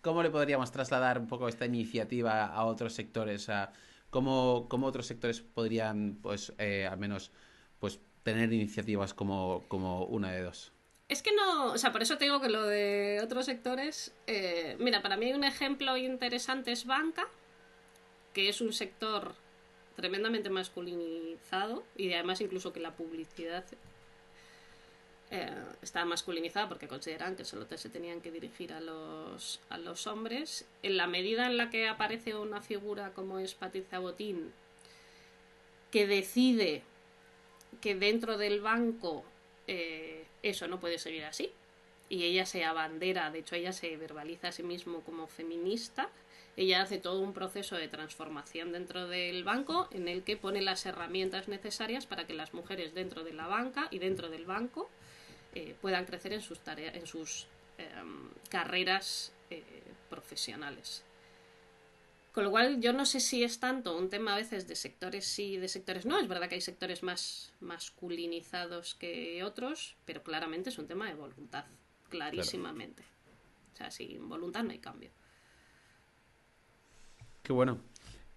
¿cómo, le podríamos trasladar un poco esta iniciativa a otros sectores? A, ¿cómo, ¿Cómo otros sectores podrían, pues, eh, al menos, pues, tener iniciativas como, como una de dos? Es que no, o sea, por eso te digo que lo de otros sectores, eh, mira, para mí un ejemplo interesante es banca, que es un sector tremendamente masculinizado y además incluso que la publicidad eh, está masculinizada porque consideran que solo se tenían que dirigir a los, a los hombres. En la medida en la que aparece una figura como es Patricia Botín, que decide que dentro del banco eh, eso no puede seguir así. Y ella se abandera, de hecho ella se verbaliza a sí mismo como feminista. Ella hace todo un proceso de transformación dentro del banco en el que pone las herramientas necesarias para que las mujeres dentro de la banca y dentro del banco eh, puedan crecer en sus, tareas, en sus em, carreras eh, profesionales. Con lo cual, yo no sé si es tanto un tema a veces de sectores sí y de sectores no. Es verdad que hay sectores más masculinizados que otros, pero claramente es un tema de voluntad, clarísimamente. O sea, sin voluntad no hay cambio. Qué bueno.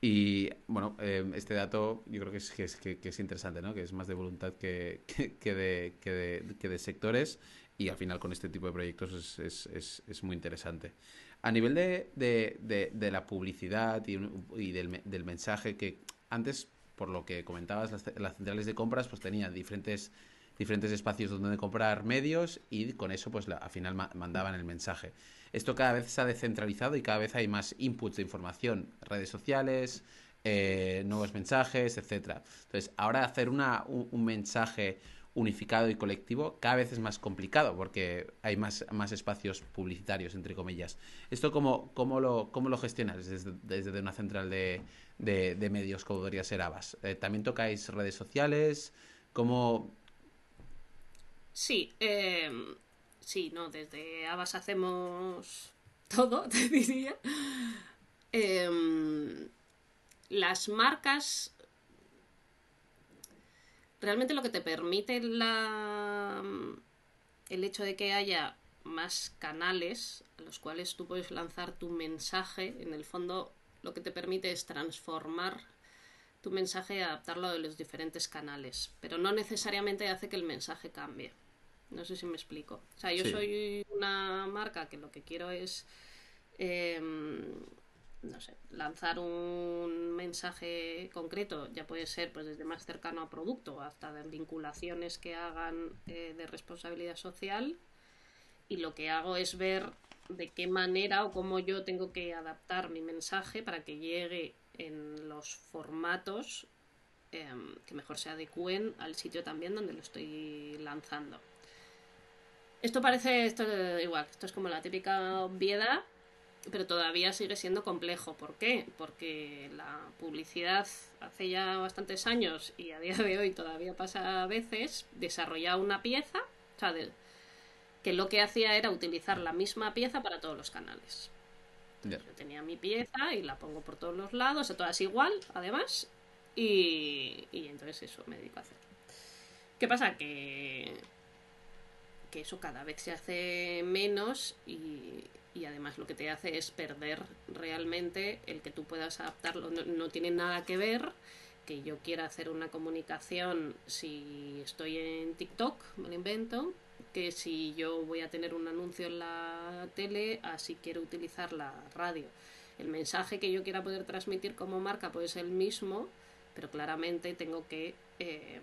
Y bueno, eh, este dato yo creo que es, que es, interesante, ¿no? Que es más de voluntad que, que, de, que, de, sectores y al final con este tipo de proyectos es, es, es muy interesante. A nivel de, de, de, la publicidad y, del, mensaje, que antes, por lo que comentabas, las, centrales de compras pues tenían diferentes, diferentes espacios donde comprar medios y con eso pues la, al final mandaban el mensaje. Esto cada vez se ha descentralizado y cada vez hay más inputs de información, redes sociales, eh, nuevos mensajes, etcétera. Entonces, ahora hacer una, un mensaje unificado y colectivo cada vez es más complicado porque hay más, más espacios publicitarios, entre comillas. ¿Esto cómo, cómo, lo, cómo lo gestionas desde, desde una central de, de, medios como podría ser Abas? Eh, ¿También tocáis redes sociales? ¿Cómo...? Sí, eh, sí, no, desde Abas hacemos todo, te diría. Em, las marcas realmente lo que te permite la, el hecho de que haya más canales a los cuales tú puedes lanzar tu mensaje, en el fondo lo que te permite es transformar tu mensaje y adaptarlo a los diferentes canales, pero no necesariamente hace que el mensaje cambie. No sé si me explico. O sea, yo soy una marca que lo que quiero es em, no sé, lanzar un mensaje concreto, ya puede ser pues desde más cercano a producto hasta vinculaciones que hagan eh, de responsabilidad social y lo que hago es ver de qué manera o cómo yo tengo que adaptar mi mensaje para que llegue en los formatos em, que mejor se adecúen al sitio también donde lo estoy lanzando. Esto parece esto igual, esto es como la típica obviedad, pero todavía sigue siendo complejo. ¿Por qué? Porque la publicidad hace ya bastantes años y a día de hoy todavía pasa a veces, desarrollaba una pieza, o sea, que lo que hacía era utilizar la misma pieza para todos los canales. Yo tenía mi pieza y la pongo por todos los lados, todas igual, además, y, y entonces eso me dedico a hacer. ¿Qué pasa? Que, que eso cada vez se hace menos y, y además lo que te hace es perder realmente el que tú puedas adaptarlo. No, tiene nada que ver que yo quiera hacer una comunicación si estoy en TikTok, me lo invento, que si yo voy a tener un anuncio en la tele, así quiero utilizar la radio. El mensaje que yo quiera poder transmitir como marca puede ser el mismo, pero claramente tengo que, eh,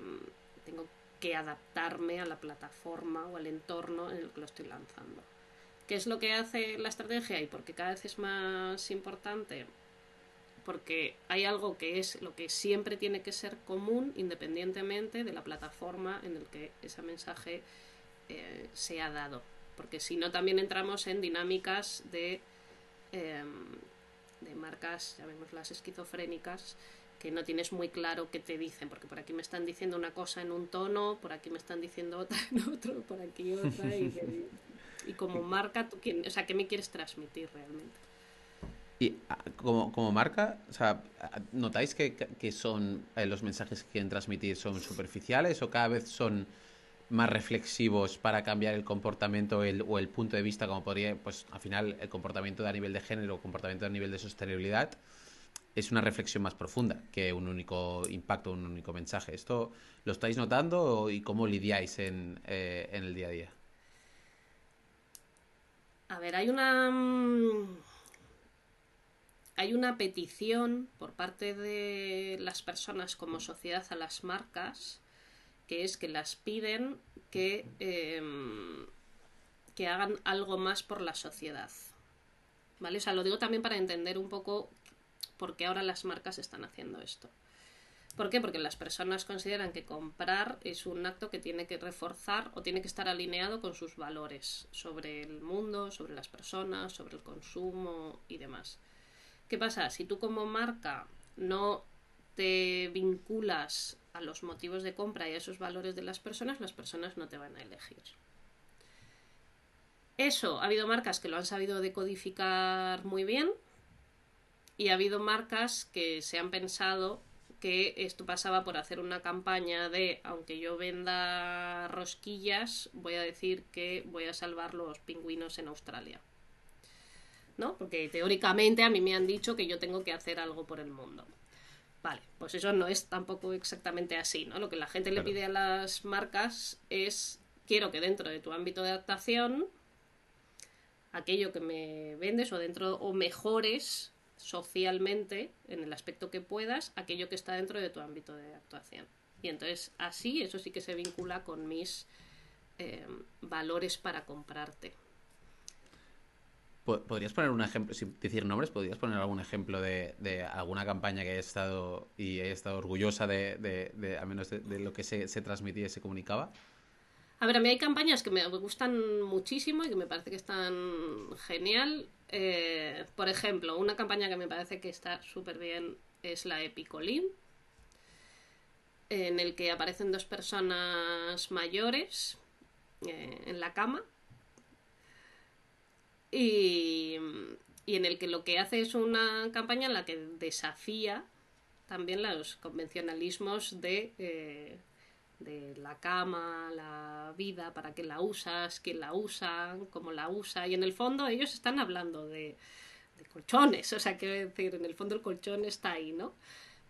tengo que adaptarme a la plataforma o al entorno en el que lo estoy lanzando. ¿Qué es lo que hace la estrategia y por qué cada vez es más importante? porque hay algo que es lo que siempre tiene que ser común independientemente de la plataforma en el que ese mensaje eh, se ha dado. Porque si no, también entramos en dinámicas de, em, de marcas, llamémoslas esquizofrénicas, que no tienes muy claro qué te dicen, porque por aquí me están diciendo una cosa en un tono, por aquí me están diciendo otra en otro, por aquí otra, y, y como marca, ¿tú quién, o sea, ¿qué me quieres transmitir realmente? Y ah, como, como marca, ¿notáis que, son eh, los mensajes que quieren transmitir son superficiales o cada vez son más reflexivos para cambiar el comportamiento o el punto de vista, como podría, pues al final el comportamiento a nivel de género o comportamiento a nivel de sostenibilidad es una reflexión más profunda que un único impacto, un único mensaje. ¿Esto lo estáis notando y cómo lidiáis en, eh, en el día a día? A ver, hay una mm, hay una petición por parte de las personas como sociedad a las marcas, que es que las piden que, em, que hagan algo más por la sociedad. ¿Vale? O sea, lo digo también para entender un poco por qué ahora las marcas están haciendo esto. ¿Por qué? Porque las personas consideran que comprar es un acto que tiene que reforzar o tiene que estar alineado con sus valores sobre el mundo, sobre las personas, sobre el consumo y demás. ¿Qué pasa? Si tú como marca no te vinculas a los motivos de compra y a esos valores de las personas, las personas no te van a elegir. Eso, ha habido marcas que lo han sabido decodificar muy bien y ha habido marcas que se han pensado que esto pasaba por hacer una campaña de, aunque yo venda rosquillas, voy a decir que voy a salvar los pingüinos en Australia. ¿no? Porque teóricamente a mí me han dicho que yo tengo que hacer algo por el mundo. Vale, pues eso no es tampoco exactamente así, ¿no? Lo que la gente le pide a las marcas es quiero que dentro de tu ámbito de adaptación aquello que me vendes o dentro o mejores socialmente en el aspecto que puedas aquello que está dentro de tu ámbito de actuación. Y entonces así eso sí que se vincula con mis eh, valores para comprarte. ¿Podrías poner un ejemplo, sin decir nombres, podrías poner algún ejemplo de, alguna campaña que haya estado y haya estado orgullosa de, de, al menos de, lo que se, se, transmitía y se comunicaba? A ver, a mí hay campañas que me gustan muchísimo y que me parece que están genial. Eh, por ejemplo, una campaña que me parece que está súper bien es la Epicolín, en el que aparecen dos personas mayores eh, en la cama y, en el que lo que hace es una campaña en la que desafía también los convencionalismos de, eh, de la cama, la vida, para qué la usas, quién la usa, cómo la usa. Y en el fondo ellos están hablando de, de colchones, o sea, quiero decir, en el fondo el colchón está ahí, ¿no?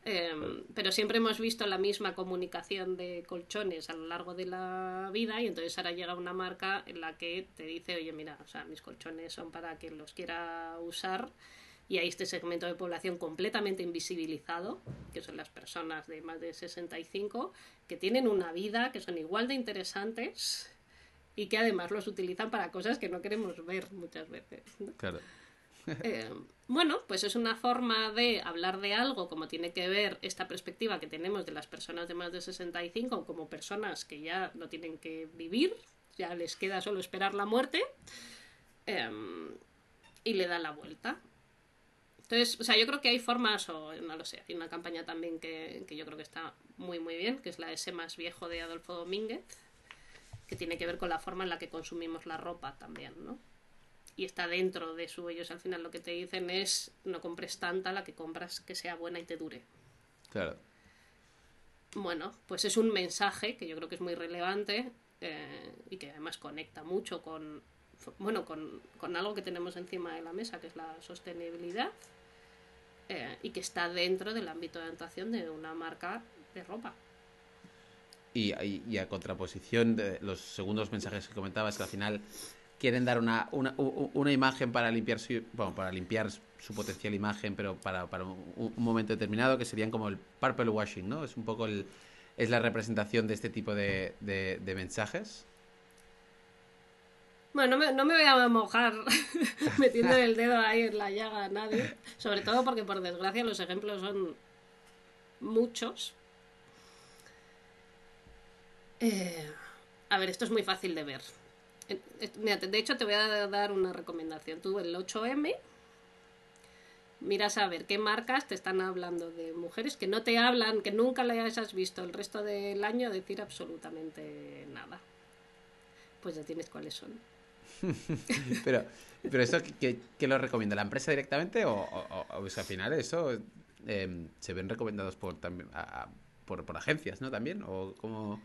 Em, pero siempre hemos visto la misma comunicación de colchones a lo largo de la vida y entonces ahora llega una marca en la que te dice, oye, mira, o sea, mis colchones son para quien los quiera usar y hay este segmento de población completamente invisibilizado, que son las personas de más de 65, que tienen una vida, que son igual de interesantes y que además los utilizan para cosas que no queremos ver muchas veces. Claro. Eh, bueno, pues es una forma de hablar de algo como tiene que ver esta perspectiva que tenemos de las personas de más de 65 como personas que ya no tienen que vivir, ya les queda solo esperar la muerte em, y le da la vuelta. Entonces, o sea, yo creo que hay formas, o no lo sé, hay una campaña también que, que yo creo que está muy muy bien, que es la ese más viejo de Adolfo Domínguez, que tiene que ver con la forma en la que consumimos la ropa también, ¿no? y está dentro de su ellos al final lo que te dicen es no compres tanta la que compras que sea buena y te dure. Claro. Bueno pues es un mensaje que yo creo que es muy relevante eh, y que además conecta mucho con bueno con, con, algo que tenemos encima de la mesa que es la sostenibilidad eh, y que está dentro del ámbito de adaptación de una marca de ropa y, y, a contraposición de los segundos mensajes que comentabas que al final quieren dar una, una, una imagen para limpiar su, bueno, para limpiar su potencial imagen, pero para, para un, momento determinado, que serían como el purple washing, ¿no? Es un poco el, es la representación de este tipo de, de, mensajes. Bueno, no me, no me voy a mojar metiendo el dedo ahí en la llaga a nadie. Sobre todo porque, por desgracia, los ejemplos son muchos. Eh, a ver, esto es muy fácil de ver. Eh, mira, de hecho, te voy a dar una recomendación. Tú el 8M miras a ver qué marcas te están hablando de mujeres que no te hablan, que nunca las has visto el resto del año decir absolutamente nada. Pues ya tienes cuáles son. pero, pero eso, ¿qué, lo recomienda? ¿La empresa directamente o, o, al final eso em, se ven recomendados por, también, por, por, agencias, ¿no? También, o como...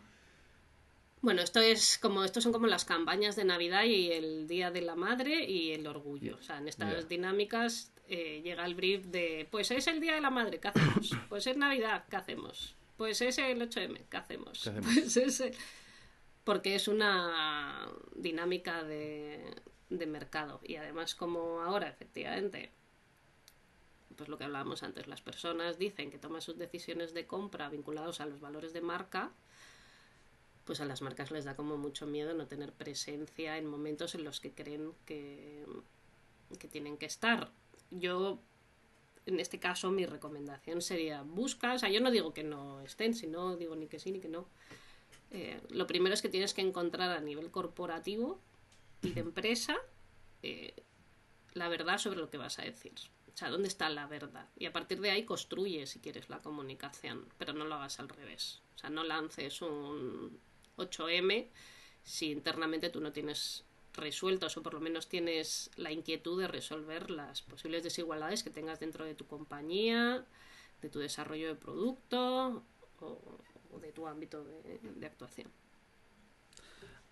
Bueno, esto es como, esto son como las campañas de Navidad y el Día de la Madre y el Orgullo. O sea, en estas dinámicas eh, llega el brief de, pues es el Día de la Madre, ¿qué hacemos? Pues es Navidad, ¿qué hacemos? Pues es el 8M, ¿qué hacemos? Pues es Porque es una dinámica de, mercado. Y además, como ahora, efectivamente, pues lo que hablábamos antes, las personas dicen que toman sus decisiones de compra vinculados a los valores de marca, pues a las marcas les da como mucho miedo no tener presencia en momentos en los que creen que, que tienen que estar yo, en este caso, mi recomendación sería busca, o sea, yo no digo que no estén, sino digo ni que sí ni que no. Eh, lo primero es que tienes que encontrar a nivel corporativo y de empresa eh, la verdad sobre lo que vas a decir. O sea, ¿dónde está la verdad? Y a partir de ahí construye, si quieres, la comunicación, pero no lo hagas al revés. O sea, no lances un 8M si internamente tú no tienes resueltos o por lo menos tienes la inquietud de resolver las posibles desigualdades que tengas dentro de tu compañía, de tu desarrollo de producto o, de tu ámbito de, actuación.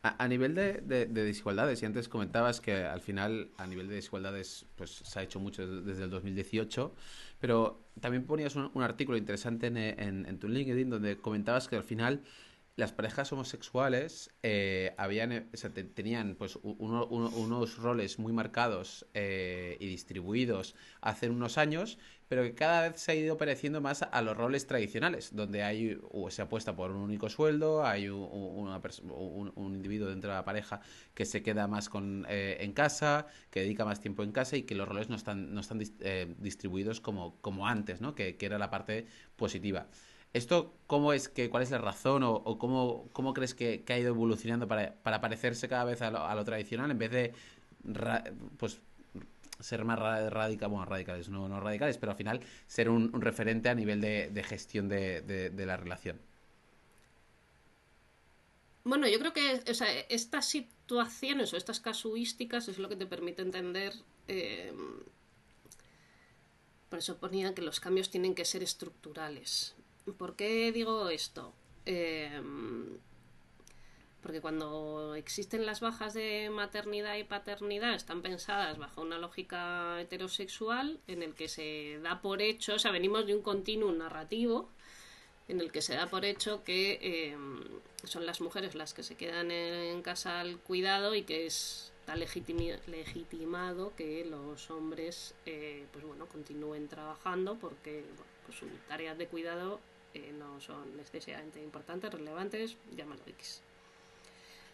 A, nivel de, desigualdades, y antes comentabas que al final a nivel de desigualdades pues se ha hecho mucho desde el 2018, pero también ponías un, artículo interesante en, en, tu LinkedIn donde comentabas que al final las parejas homosexuales eh, habían, eh, tenían pues unos roles muy marcados eh, y distribuidos hace unos años, pero que cada vez se ha ido pareciendo más a los roles tradicionales, donde hay se apuesta por un único sueldo, hay un, individuo dentro de la pareja que se queda más con, en casa, que dedica más tiempo en casa y que los roles no están, no están distribuidos como, como antes, ¿no? que, que era la parte positiva. ¿Esto cómo es que, cuál es la razón o, cómo, cómo, crees que, ha ido evolucionando para, para parecerse cada vez a lo, tradicional en vez de pues ser más radicales, bueno, radicales, no, no radicales, pero al final ser un, referente a nivel de, gestión de, la relación? Bueno, yo creo que estas situaciones o estas casuísticas es lo que te permite entender. Eh, por eso ponía que los cambios tienen que ser estructurales. ¿Por qué digo esto? Em, porque cuando existen las bajas de maternidad y paternidad están pensadas bajo una lógica heterosexual en el que se da por hecho, o sea, venimos de un continuo narrativo en el que se da por hecho que em, son las mujeres las que se quedan en, casa al cuidado y que es está legitimado que los hombres eh, pues bueno continúen trabajando porque pues sus tareas de cuidado eh, no son excesivamente importantes, relevantes, llámalo X.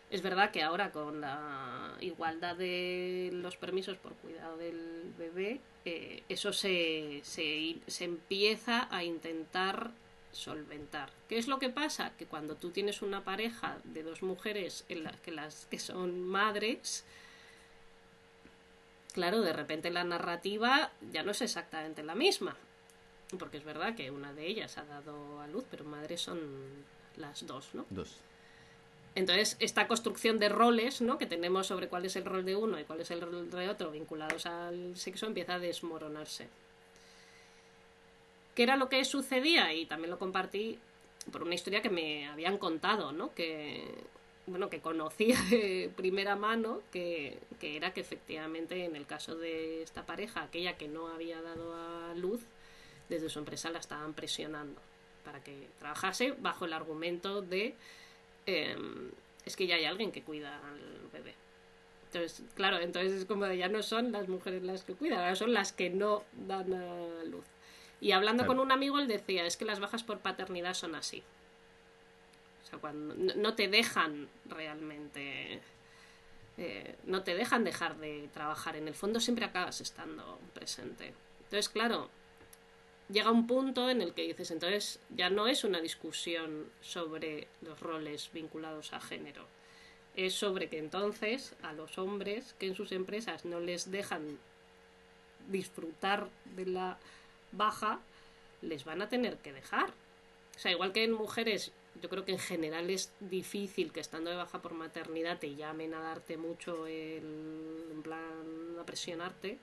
Es verdad que ahora con la igualdad de los permisos por cuidado del bebé, eh, eso se, se, se, empieza a intentar solventar. ¿Qué es lo que pasa? Que cuando tú tienes una pareja de dos mujeres en las que las que son madres, claro, de repente la narrativa ya no es exactamente la misma porque es verdad que una de ellas ha dado a luz, pero madres son las dos, ¿no? Dos. Entonces, esta construcción de roles, ¿no? Que tenemos sobre cuál es el rol de uno y cuál es el rol de otro vinculados al sexo empieza a desmoronarse. ¿Qué era lo que sucedía? Y también lo compartí por una historia que me habían contado, ¿no? Que, bueno, que conocía de primera mano, que, que era que efectivamente en el caso de esta pareja, aquella que no había dado a luz, desde su empresa la estaban presionando para que trabajase bajo el argumento de em, es que ya hay alguien que cuida al bebé. Entonces, claro, entonces es como ya no son las mujeres las que cuidan, ahora son las que no dan a luz. Y hablando con un amigo, él decía, es que las bajas por paternidad son así. O sea, cuando no te dejan realmente eh, no te dejan dejar de trabajar. En el fondo siempre acabas estando presente. Entonces, claro, llega un punto en el que dices, entonces ya no es una discusión sobre los roles vinculados a género. Es sobre que entonces a los hombres que en sus empresas no les dejan disfrutar de la baja, les van a tener que dejar. O sea, igual que en mujeres yo creo que en general es difícil que estando de baja por maternidad te llamen a darte mucho el, en plan a presionarte.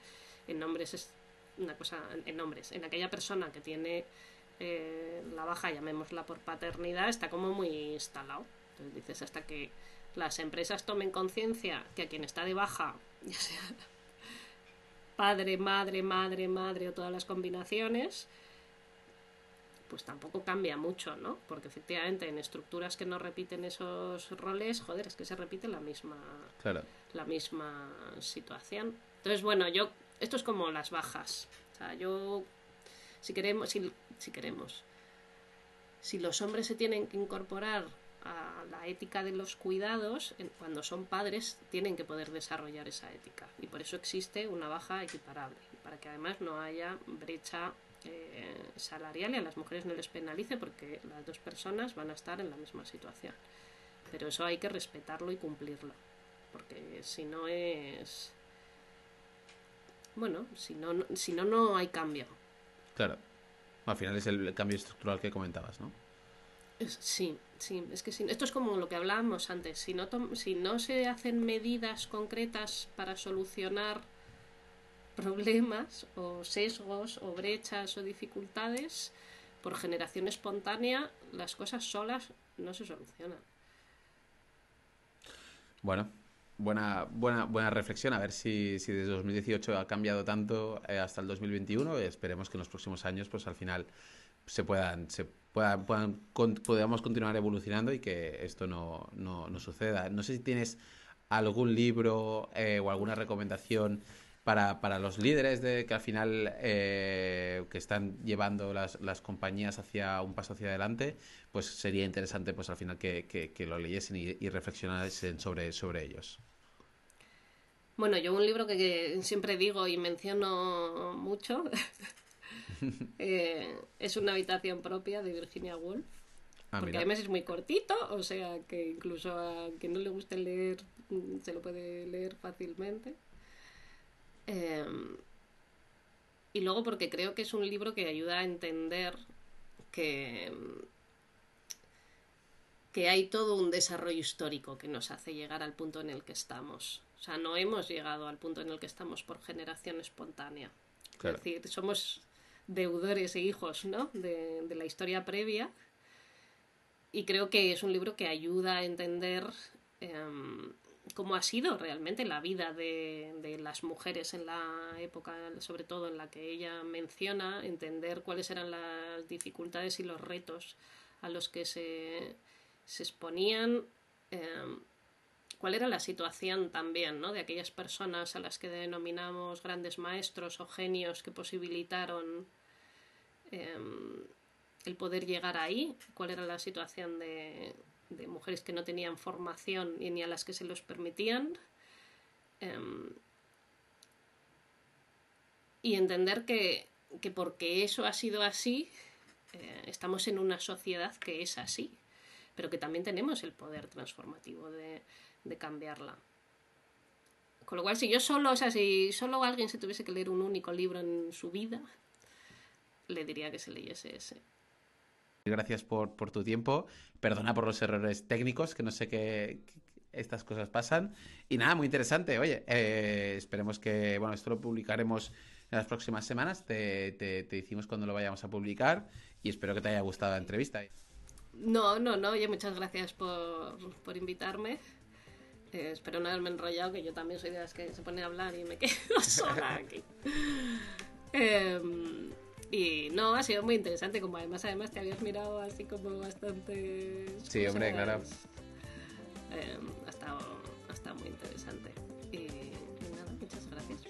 En hombres es una cosa, en hombres, en aquella persona que tiene eh, la baja, llamémosla por paternidad, está como muy instalado. Entonces dices, hasta que las empresas tomen conciencia que a quien está de baja, ya sea padre, madre, madre, madre o todas las combinaciones, pues tampoco cambia mucho, ¿no? Porque efectivamente en estructuras que no repiten esos roles, joder, es que se repite la misma, la misma situación. Entonces, bueno, yo, esto es como las bajas. O sea, yo, si queremos, si, si queremos, si los hombres se tienen que incorporar a la ética de los cuidados, cuando son padres tienen que poder desarrollar esa ética. Y por eso existe una baja equiparable, para que además no haya brecha eh, salarial y a las mujeres no les penalice porque las dos personas van a estar en la misma situación. Pero eso hay que respetarlo y cumplirlo, porque si no es... Bueno, si no, si no, no hay cambio. Claro. Al final es el cambio estructural que comentabas, ¿no? Sí, sí, es que esto es como lo que hablábamos antes. Si no, si no se hacen medidas concretas para solucionar problemas o sesgos o brechas o dificultades por generación espontánea, las cosas solas no se solucionan. Bueno, buena, buena, buena reflexión. A ver si, si desde 2018 ha cambiado tanto eh, hasta el 2021. Esperemos que en los próximos años, pues al final se puedan, se puedan, puedan podamos continuar evolucionando y que esto no, no, no, suceda. No sé si tienes algún libro eh, o alguna recomendación para, para los líderes de que al final eh, que están llevando las, las, compañías hacia un paso hacia adelante, pues sería interesante pues al final que, que, lo leyesen y, y, reflexionasen sobre, sobre ellos. Bueno, yo un libro que, siempre digo y menciono mucho eh, es Una habitación propia de Virginia Woolf. Ah, porque además es muy cortito, o sea que incluso a quien no le guste leer se lo puede leer fácilmente. Em, y luego porque creo que es un libro que ayuda a entender que, que hay todo un desarrollo histórico que nos hace llegar al punto en el que estamos. O sea, no hemos llegado al punto en el que estamos por generación espontánea. Es decir, somos deudores e hijos ¿no? de, de la historia previa. Y creo que es un libro que ayuda a entender eh, cómo ha sido realmente la vida de, de, las mujeres en la época, sobre todo en la que ella menciona, entender cuáles eran las dificultades y los retos a los que se, se exponían, eh, cuál era la situación también ¿no? de aquellas personas a las que denominamos grandes maestros o genios que posibilitaron eh, el poder llegar ahí, cuál era la situación de, de mujeres que no tenían formación y ni a las que se los permitían. Em, y entender que, que, porque eso ha sido así, eh, estamos en una sociedad que es así, pero que también tenemos el poder transformativo de, de cambiarla. Con lo cual, si yo solo, o sea, si solo alguien se tuviese que leer un único libro en su vida, le diría que se leyese ese. Gracias por, por tu tiempo. Perdona por los errores técnicos, que no sé qué, estas cosas pasan. Y nada, muy interesante. Oye, eh, esperemos que, bueno, esto lo publicaremos en las próximas semanas. Te, te, te, decimos cuando lo vayamos a publicar y espero que te haya gustado la entrevista. No, no, no. Oye, muchas gracias por, por invitarme. Eh, espero no haberme enrollado, que yo también soy de las que se pone a hablar y me quedo sola aquí. eh, y no, ha sido muy interesante, como además además te habías mirado así como bastante... Sí, hombre, claro. Eh, ha, estado, ha estado muy interesante. Y, y nada, muchas gracias.